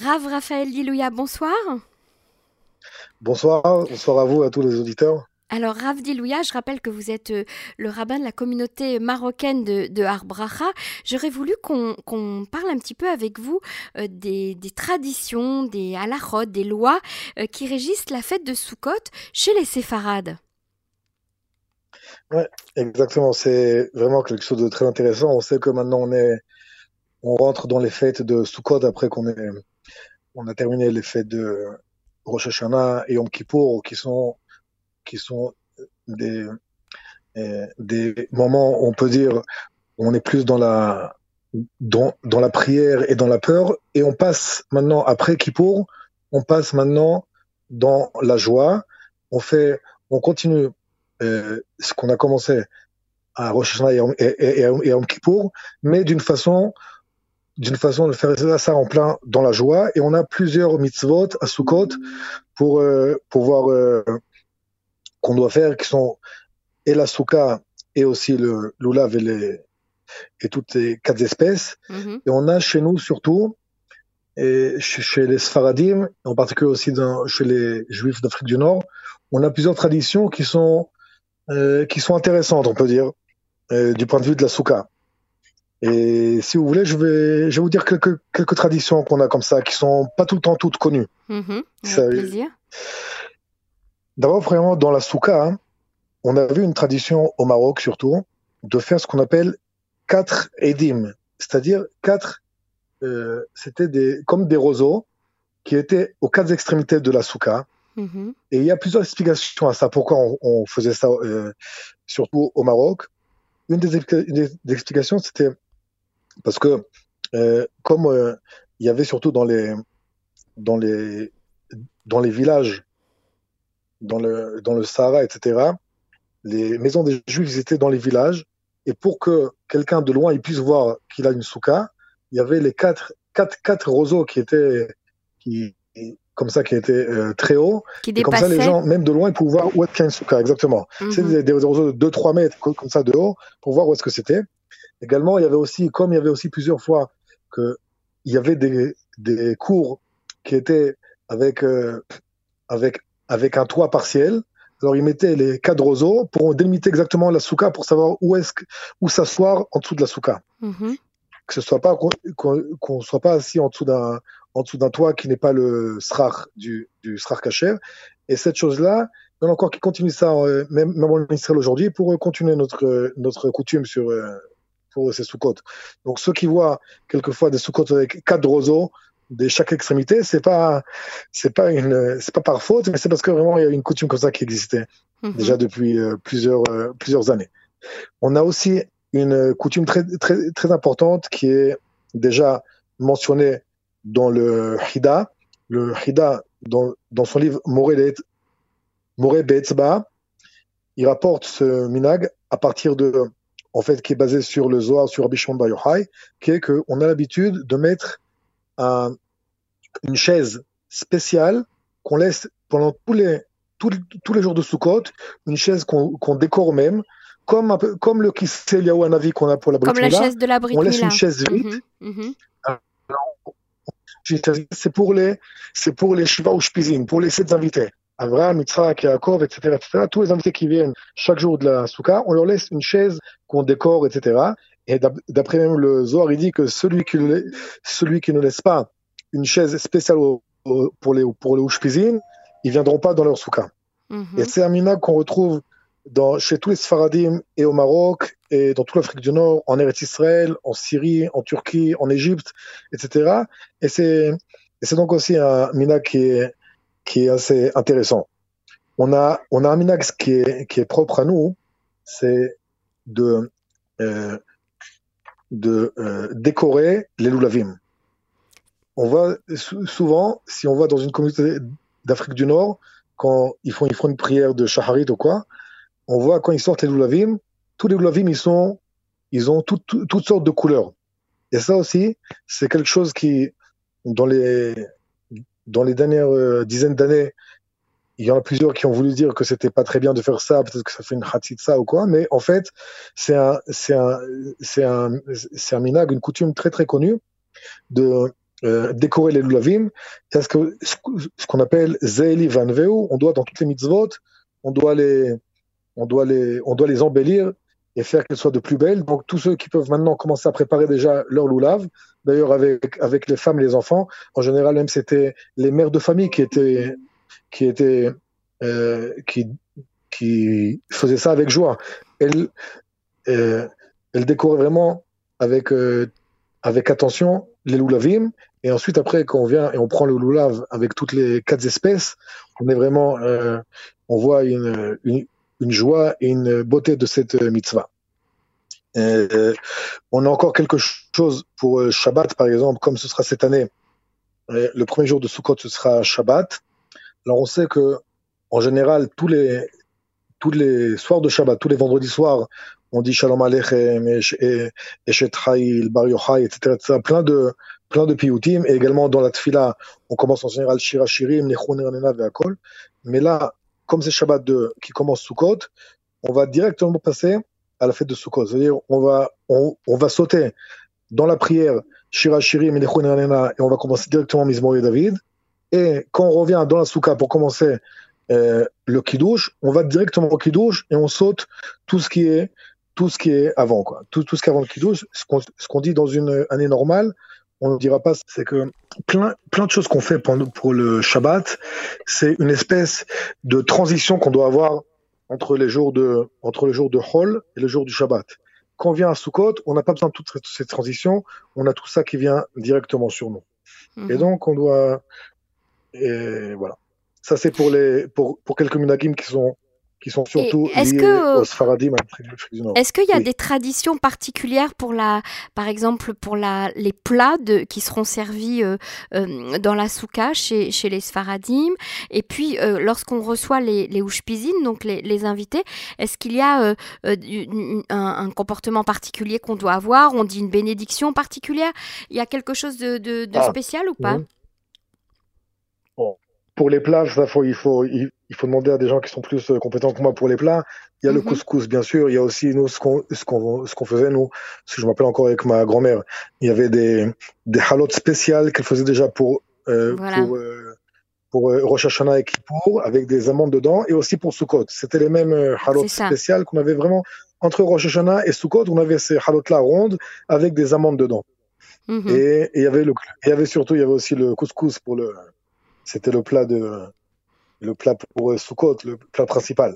Rav Raphaël Dilouya, bonsoir. Bonsoir, bonsoir à vous à tous les auditeurs. Alors, Rav Dilouya, je rappelle que vous êtes euh, le rabbin de la communauté marocaine de, de Arbracha. J'aurais voulu qu'on parle un petit peu avec vous euh, des, traditions, des halachot, des lois euh, qui régissent la fête de Sukkot chez les séfarades. Oui, exactement. C'est vraiment quelque chose de très intéressant. On sait que maintenant on est, on rentre dans les fêtes de Sukkot après qu'on ait, on a terminé les fêtes de Rosh Hashanah et Yom Kippour, qui sont, des, des moments, on peut dire, où on est plus dans la, prière et dans la peur, et on passe maintenant après Kippour, on passe maintenant dans la joie. On fait, on continue euh, ce qu'on a commencé à Rosh Hashanah et, et, Yom Kippour, mais d'une façon d'une façon de faire ça en plein dans la joie. Et on a plusieurs mitzvot à Sukkot pour euh, pouvoir euh, qu'on doit faire, qui sont et la souka et aussi le lulav et, les, et toutes les quatre espèces. Mm-hmm. Et on a chez nous surtout, et chez, les Sfaradim, en particulier aussi dans, chez les Juifs d'Afrique du Nord, on a plusieurs traditions qui sont euh, qui sont intéressantes, on peut dire, euh, du point de vue de la souka. Et si vous voulez, je vais, je vais vous dire quelques, quelques traditions qu'on a comme ça, qui sont pas tout le temps toutes connues. Mmh, avec plaisir. D'abord, vraiment, dans la souka, hein, on a vu une tradition au Maroc surtout de faire ce qu'on appelle quatre edim, c'est-à-dire quatre, euh, c'était des, comme des roseaux qui étaient aux quatre extrémités de la souka. Mmh Et il y a plusieurs explications à ça. Pourquoi on, on faisait ça, euh, surtout au Maroc. Une des, une des explications, c'était parce que euh, comme euh, il y avait surtout dans les, dans les, dans les villages, dans le, dans le Sahara, etc., les maisons des Juifs étaient dans les villages. Et pour que quelqu'un de loin il puisse voir qu'il a une souka, il y avait les quatre, quatre, quatre roseaux qui étaient qui, comme ça qui étaient euh, très hauts. Qui et comme ça, les gens, même de loin, ils pouvaient voir où est-ce qu'il y a une souka, exactement. Mm C'est des, des, roseaux de 2-3 mètres, comme ça, de haut, pour voir où est-ce que c'était. Également, il y avait aussi, comme il y avait aussi plusieurs fois que il y avait des, des cours qui étaient avec, euh, avec, avec un toit partiel. Alors, ils mettaient les cadres roseaux pour délimiter exactement la souka pour savoir où est-ce où s'asseoir en dessous de la souka. Mm-hmm. Que ce soit pas, qu'on soit pas assis en dessous d'un, en dessous d'un toit qui n'est pas le srar du, du srar kacher. Et cette chose-là, il y en a encore qui continuent ça, euh, même, même en Israël aujourd'hui, pour continuer notre, notre coutume sur, euh, pour ces sous Donc ceux qui voient quelquefois des sous avec quatre roseaux de chaque extrémité, c'est pas c'est pas une c'est pas par faute, mais c'est parce que vraiment il y a une coutume comme ça qui existait mhm. déjà depuis euh, plusieurs euh, plusieurs années. On a aussi une coutume très très très importante qui est déjà mentionnée dans le Hida. Le Hida dans, dans son livre Moré Betzba, il rapporte ce minag à partir de en fait, qui est basé sur le Zohar, sur Rabbi Shimon Yochai, qui est qu'on a l'habitude de mettre un, une chaise spéciale qu'on laisse pendant tous les, tous, tous les jours de Sukkot, une chaise qu'on qu décore même, comme, un peu, comme le Kisel Yahouanavi qu'on a pour la Brit Comme la chaise de la Brit On laisse une chaise vide. Mm -hmm, mm -hmm. C'est pour les, c'est pour les Shiva ou Shpizin, pour les sept invités. Abraham, Yitzhak, Yaakov, etc., etc., tous les invités qui viennent chaque jour de la souka, on leur laisse une chaise qu'on décore, etc. Et d'après même le Zohar, il dit que celui qui, celui qui ne laisse pas une chaise spéciale pour les, pour les Ushpizin, ils viendront pas dans leur souka. Mm -hmm. Et c'est un minag qu'on retrouve dans, chez tous les Sfaradim et au Maroc et dans toute l'Afrique du Nord, en Eretz Israël, en Syrie, en Turquie, en Égypte, etc. Et c'est donc aussi un minag qui est qui est assez intéressant. On a, on a un minax qui est, qui est propre à nous, c'est de, euh, de euh, décorer les loulavim. On va souvent, si on va dans une communauté d'Afrique du Nord, quand ils font, ils font une prière de shaharit ou quoi, on voit quand ils sortent les loulavim, tous les loulavim, ils sont, ils ont tout, toutes sortes de couleurs. Et ça aussi, c'est quelque chose qui, dans les, dans les dernières euh, dizaines d'années, il y en a plusieurs qui ont voulu dire que c'était pas très bien de faire ça, peut-être que ça fait une ça ou quoi, mais en fait, c'est un, c'est un, c'est un, c'est un minag, une coutume très très connue de, euh, décorer les lulavim. A ce qu'on ce qu'on appelle Zeeli Van Veu. On doit, dans toutes les mitzvot, on doit les, on doit les, on doit les embellir et faire qu'elles soient de plus belles. Donc, tous ceux qui peuvent maintenant commencer à préparer déjà leur loulav, d'ailleurs avec, avec les femmes et les enfants, en général, même c'était les mères de famille qui étaient, qui étaient, euh, qui, qui faisaient ça avec joie. Elles, euh, elles décoraient vraiment avec, euh, avec attention les loulavim. Et ensuite, après, quand on vient et on prend le loulav avec toutes les quatre espèces, on est vraiment, euh, on voit une, une, une, joie et une beauté de cette euh, mitzvah. Euh, on a encore quelque chose pour euh, Shabbat, par exemple, comme ce sera cette année. Euh, le premier jour de Sukkot, ce sera Shabbat. Alors, on sait que, en général, tous les, tous les soirs de Shabbat, tous les vendredis soirs, on dit Shalom Aleichem, Eshet Chayil, Bar Yochai, etc., etc. Plein de, plein de piyutim. Et également dans la tfila, on commence en général Shira Shirim, Nechon Ranena Ve'akol. Mais là, comme c'est Shabbat 2 qui commence Sukkot, on va directement passer à la fête de Sukkot. C'est-à-dire, on va, on, va sauter dans la prière Shira Ranena, et on va commencer directement Mizmor et David. Et quand on revient dans la Soukha pour commencer euh, le kidouche, on va directement au kidouche et on saute tout ce qui est tout ce qui est avant quoi, tout, ce qui est avant le kidouche. Ce qu'on qu dit dans une année normale, on ne dira pas, c'est que plein plein de choses qu'on fait pour, pour le Shabbat, c'est une espèce de transition qu'on doit avoir entre les jours de entre le jour de Hol et le jour du Shabbat. Quand on vient à Sukkot, on n'a pas besoin de toute cette transition, on a tout ça qui vient directement sur nous. Mm -hmm. Et donc on doit et voilà. Ça, c'est pour, les, pour, pour quelques minagim qui sont, qui sont surtout est liés que, aux Sfaradim. Est-ce qu'il y a oui. des traditions particulières pour la, par exemple, pour la, les plats de, qui seront servis euh, euh, dans la souka chez, chez les Sfaradim? Et puis, euh, lorsqu'on reçoit les, les donc les, les invités, est-ce qu'il y a un, un, comportement particulier qu'on doit avoir? On dit une bénédiction particulière? Il y a quelque chose de, de, de ah. spécial ou pas? Mmh. Bon pour les plats, ça, faut, il, faut, il, il, faut demander à des gens qui sont plus compétents que moi pour les plats. Il y a mm -hmm. le couscous, bien sûr. Il y a aussi nous ce qu'on ce qu'on ce qu'on faisait nous, ce que je m'appelle encore avec ma grand-mère. Il y avait des des halotes spéciales qu'elle faisait déjà pour euh, voilà. pour euh, pour euh, Rosh Hashanah et Kippour avec des amandes dedans et aussi pour Sukkot. C'était les mêmes halotes spéciales qu'on avait vraiment entre Rosh Hashanah et Sukkot. On avait ces halotes là rondes avec des amandes dedans. Mm -hmm. et, il y avait le il y avait surtout il y avait aussi le couscous pour le c'était le plat de le plat pour Sukkot, le plat principal.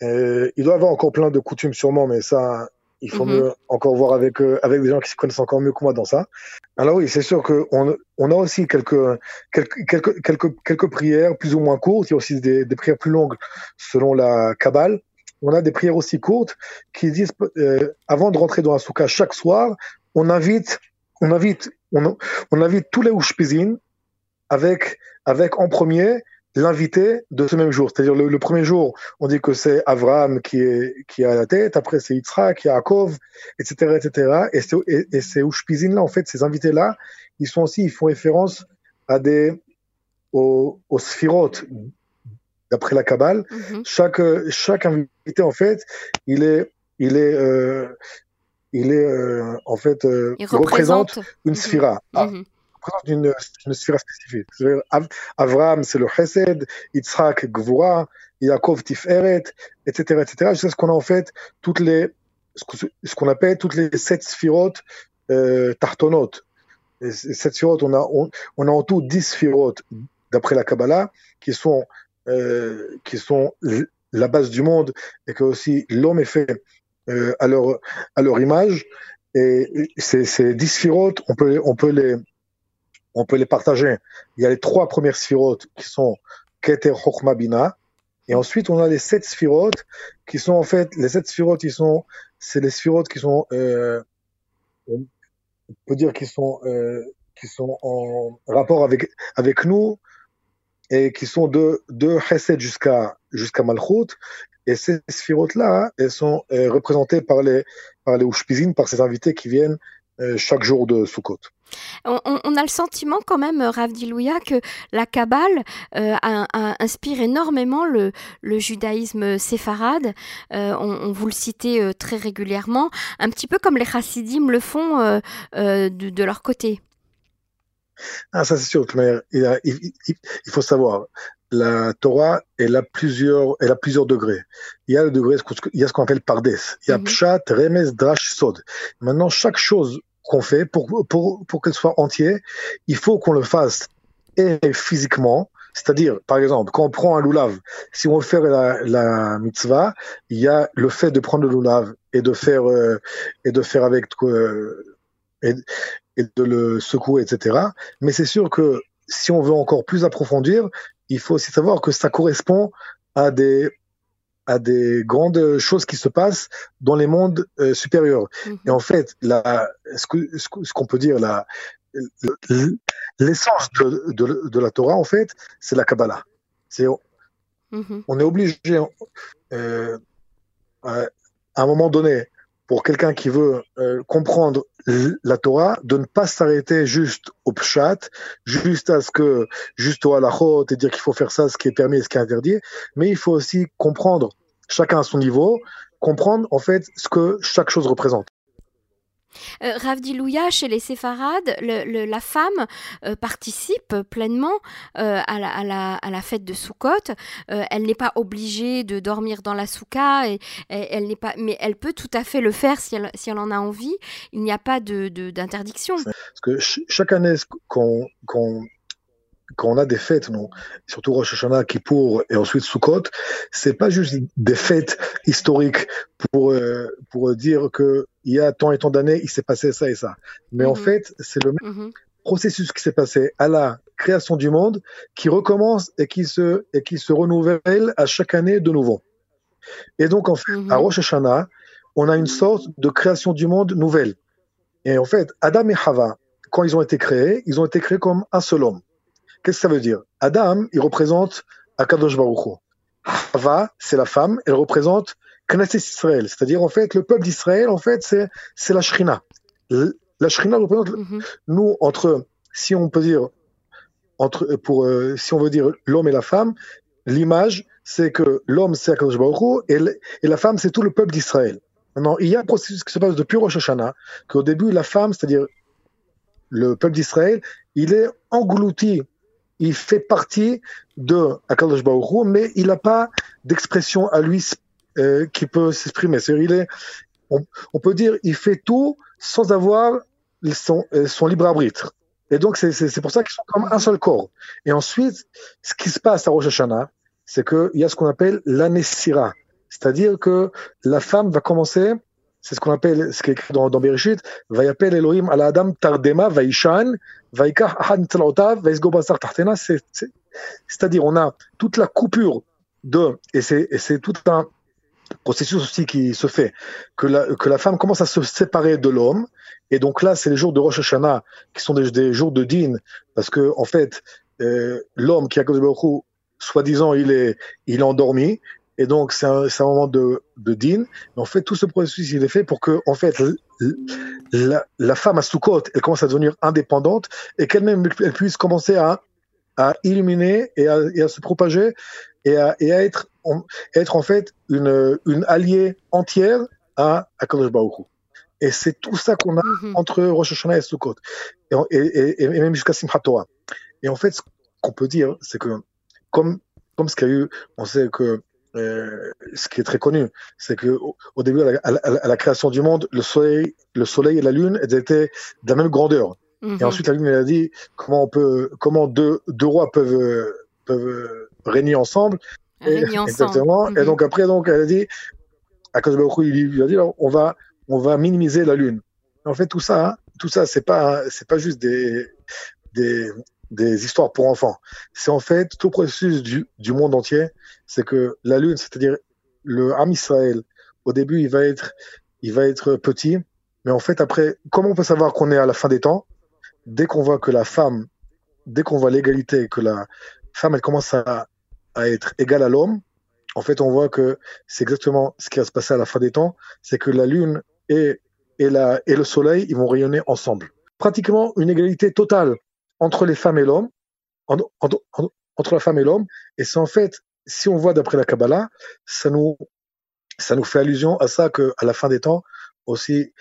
Et il doit y avoir encore plein de coutumes sûrement, mais ça, il faut mm -hmm. mieux encore voir avec euh, avec des gens qui se connaissent encore mieux que moi dans ça. Alors oui, c'est sûr que on, on a aussi quelques quelques quelques quelques quelques prières plus ou moins courtes. Il y a aussi des, des prières plus longues selon la Kabbale. On a des prières aussi courtes qui disent euh, avant de rentrer dans la soukha chaque soir, on invite on invite on, on invite tous les ushpizin avec avec en premier l'invité de ce même jour. C'est-à-dire le, le, premier jour, on dit que c'est Abraham qui est qui à la tête, après c'est Yitzhak, Yaakov, etc., etc. Et c'est et, et ces Ushpizin là, en fait, ces invités là, ils sont aussi, ils font référence à des aux, aux sphirotes d'après la Kabbale. Mm -hmm. Chaque chaque invité en fait, il est il est euh, il est euh, en fait euh, il, représente, une mm -hmm. sphira. Ah, d'une une sphère spécifique. Avraham, c'est le Chesed, Yitzhak, Gvura, Yaakov, Tiferet, etc., etc. Jusqu'à ce qu'on a en fait toutes les, ce qu'on appelle toutes les sept sphirotes euh, tartonotes. Sept sphirotes, on a, on, a en tout dix sphirotes, d'après la Kabbalah, qui sont, euh, qui sont la base du monde et que aussi l'homme est fait euh, à, leur, à leur image. Et ces, ces dix sphirotes, on peut, on peut les, on peut les partager. Il y a les trois premières sphirotes qui sont Keter, Chokhma, Bina. Et ensuite, on a les sept sphirotes qui sont en fait, les sept sphirotes, sont, c'est les sphirotes qui sont, euh, on peut dire qu'ils sont, euh, qui sont en rapport avec, avec nous et qui sont de, de Chesed jusqu'à, jusqu'à Malchut. Et ces sphirotes-là, elles sont euh, représentées par les, par les par ces invités qui viennent chaque jour de Sukkot. On, on, a le sentiment quand même, Rav Dilouya, que la Kabbale euh, a, a, inspire énormément le, le judaïsme séfarade. Euh, on, on, vous le citait euh, très régulièrement, un petit peu comme les chassidim le font euh, de, de, leur côté. Ah, ça c'est sûr. Mais il, il, faut savoir, la Torah, elle a plusieurs, elle a plusieurs degrés. Il y a le degré, il y a ce qu'on appelle pardes. Il y a mm pshat, remes, drash, sod. Maintenant, chaque chose qu'on fait, pour, pour, pour qu'elle soit entière, il faut qu'on le fasse et physiquement, c'est-à-dire, par exemple, quand on prend un loulav, si on veut faire la, mitzvah, il y a le fait de prendre le loulav et de faire euh, et de faire avec et, de le secouer, etc. Mais c'est sûr que si on veut encore plus approfondir, il faut aussi savoir que ça correspond à des à des grandes choses qui se passent dans les mondes euh, supérieurs. Mm-hmm. Et en fait, la, ce qu'on ce, peut dire, la, l'essence de, de, de, la Torah, en fait, c'est la Kabbalah. C'est, mm-hmm. On est obligé, euh, à un moment donné, pour quelqu'un qui veut euh, comprendre la Torah, de ne pas s'arrêter juste au pshat, juste à ce que, juste au halachot et dire qu'il faut faire ça, ce qui est permis et ce qui est interdit, mais il faut aussi comprendre, chacun à son niveau, comprendre en fait ce que chaque chose représente. Euh, Ravdilouya, chez les séfarades, la femme euh, participe pleinement euh, à, la, fête de Sukkot. elle n'est pas obligée de dormir dans la souka, elle pas, mais elle peut tout à fait le faire si elle, en a envie. Il n'y a pas d'interdiction. Parce que chaque année qu'on quand on a des fêtes, non, surtout Rosh Hashanah, Kippour et ensuite Sukkot, c'est pas juste des fêtes historiques pour euh, pour dire que il y a tant et tant d'années, il s'est passé ça et ça. Mais en mhm. fait, c'est le même mhm. processus qui s'est passé à la création du monde qui recommence et qui se et qui se renouvelle à chaque année de nouveau. Et donc en fait, à mhm. Rosh Hashanah, on a une sorte de création du monde nouvelle. Et en fait, Adam et Hava, quand ils ont été créés, ils ont été créés comme un seul homme. Qu'est-ce que ça veut dire? Adam, il représente Akadosh Baruch Hava, c'est la femme, elle représente Knesset Israël, c'est-à-dire en fait le peuple d'Israël, en fait c'est c'est la Shrina. La Shrina représente mhm. nous entre, si on peut dire entre pour euh, si on veut dire l'homme et la femme, l'image c'est que l'homme c'est Akadosh Baruch et, et la femme c'est tout le peuple d'Israël. Maintenant, il y a un processus qui se passe depuis Rosh Hashanah, qu'au début la femme, c'est-à-dire le peuple d'Israël, il est englouti il fait partie de Akadosh mais il n'a pas d'expression à lui euh, qui peut s'exprimer. il est, on, peut dire, il fait tout sans avoir son, euh, son libre arbitre. Et donc, c'est pour ça qu'ils sont comme un seul corps. Et ensuite, ce qui se passe à Rosh Hashanah, c'est qu'il y a ce qu'on appelle l'anessira. C'est-à-dire que la femme va commencer c'est ce qu'on appelle, ce qui est écrit dans, dans Bereshit, Vayapel Elohim ala Adam tardema vaishan, vaikach ahad mitzalotav, vaisgo basar tachtena. C'est-à-dire, on a toute la coupure de, et c'est tout un processus aussi qui se fait, que la, que la femme commence à se séparer de l'homme, et donc là, c'est les jours de Rosh Hashanah, qui sont des, jours de din, parce que, en fait, euh, l'homme qui a Baruch soi-disant, il est, il est endormi, et donc, c'est un, un, moment de, de din. En fait, tout ce processus, il est fait pour que, en fait, la, la femme à Sukkot, elle commence à devenir indépendante et qu'elle-même, elle puisse commencer à, à illuminer et à, et à se propager et à, et à être, en, être, en fait, une, une alliée entière à, à Kadosh Baruch Et c'est tout ça qu'on a mm-hmm. entre Rosh Hashanah et Sukkot. Et, et, et même jusqu'à Simchat Torah. Et en fait, ce qu'on peut dire, c'est que, comme, comme ce qu'il y a eu, on sait que euh, ce qui est très connu, c'est que au, début, à la, création du monde, le soleil, le soleil et la lune étaient de la même grandeur. Et mhm. ensuite, la lune elle a dit comment on peut, comment deux, deux rois peuvent peuvent régner ensemble. Régner ensemble. Exactement. Et mhm. donc après, donc elle a dit, à cause de il lui a dit, on va on va minimiser la lune. En fait, tout ça, hein, tout ça, c'est pas c'est pas juste des des des histoires pour enfants. C'est en fait tout processus du, du monde entier. C'est que la lune, c'est-à-dire le Ham Israël, au début, il va être, il va être petit, mais en fait, après, comment on peut savoir qu'on est à la fin des temps Dès qu'on voit que la femme, dès qu'on voit l'égalité, que la femme, elle commence à, à être égale à l'homme, en fait, on voit que c'est exactement ce qui va se passer à la fin des temps, c'est que la lune et, et, la, et le soleil, ils vont rayonner ensemble. Pratiquement une égalité totale entre les femmes et l'homme, entre la femme et l'homme. Et c'est en fait, si on voit d'après la Kabbalah, ça nous, ça nous fait allusion à ça qu'à la fin des temps, aussi,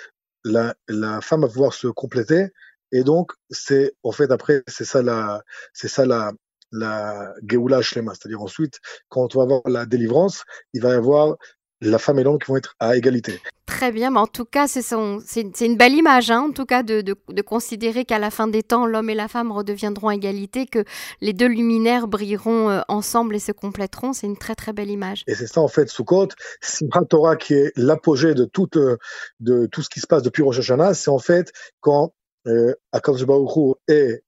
la, la femme va pouvoir se compléter Et donc, c'est, en fait, après, c'est ça la, c'est ça la, la Geoula Shlema. C'est-à-dire ensuite, quand on va avoir la délivrance, il va y avoir la femme et l'homme qui vont être à égalité. Très bien, mais en tout cas, c'est une belle image, hein, en tout cas, de, de, considérer qu'à la fin des temps, l'homme et la femme redeviendront à égalité, que les deux luminaires brilleront euh, ensemble et se compléteront. C'est une très très belle image. Et c'est ça, en fait, Sukkot, Simchat Torah, qui est l'apogée de, tout, euh, de tout ce qui se passe depuis Rosh Hashanah, c'est en fait quand euh, Akadosh Baruch et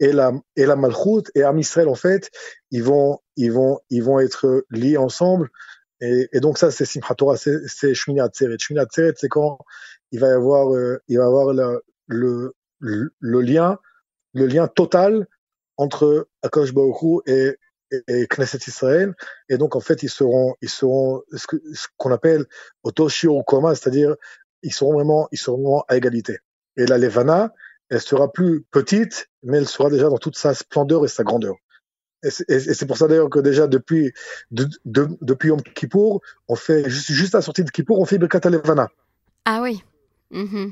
et la et la Malchut et Am Israël en fait ils vont ils vont ils vont être liés ensemble et, et donc ça, c'est Simchat Torah, c'est Shmini Atzeret. Shmini Atzeret, c'est quand il va y avoir, euh, il va avoir le, le, le, lien, le lien total entre Akash Baruch et, et, Knesset Israël. Et donc, en fait, ils seront, ils seront ce qu'on appelle Otoshi ou Koma, c'est-à-dire, ils seront vraiment, ils seront vraiment à égalité. Et la Levana, elle sera plus petite, mais elle sera déjà dans toute sa splendeur et sa grandeur. Et c'est pour ça d'ailleurs que déjà depuis, de, de, depuis Yom Kippour, on fait juste, juste à la sortie de Kippour, on fait Birkat Levana. Ah oui. Mm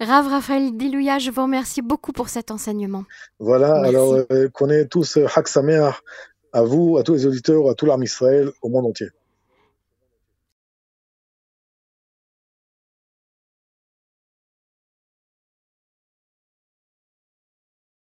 Rav Raphaël Dilouya, je vous remercie beaucoup pour cet enseignement. Voilà, alors euh, qu'on ait tous euh, Hak Sameach à vous, à tous les auditeurs, à tout l'armée Israël, au monde entier.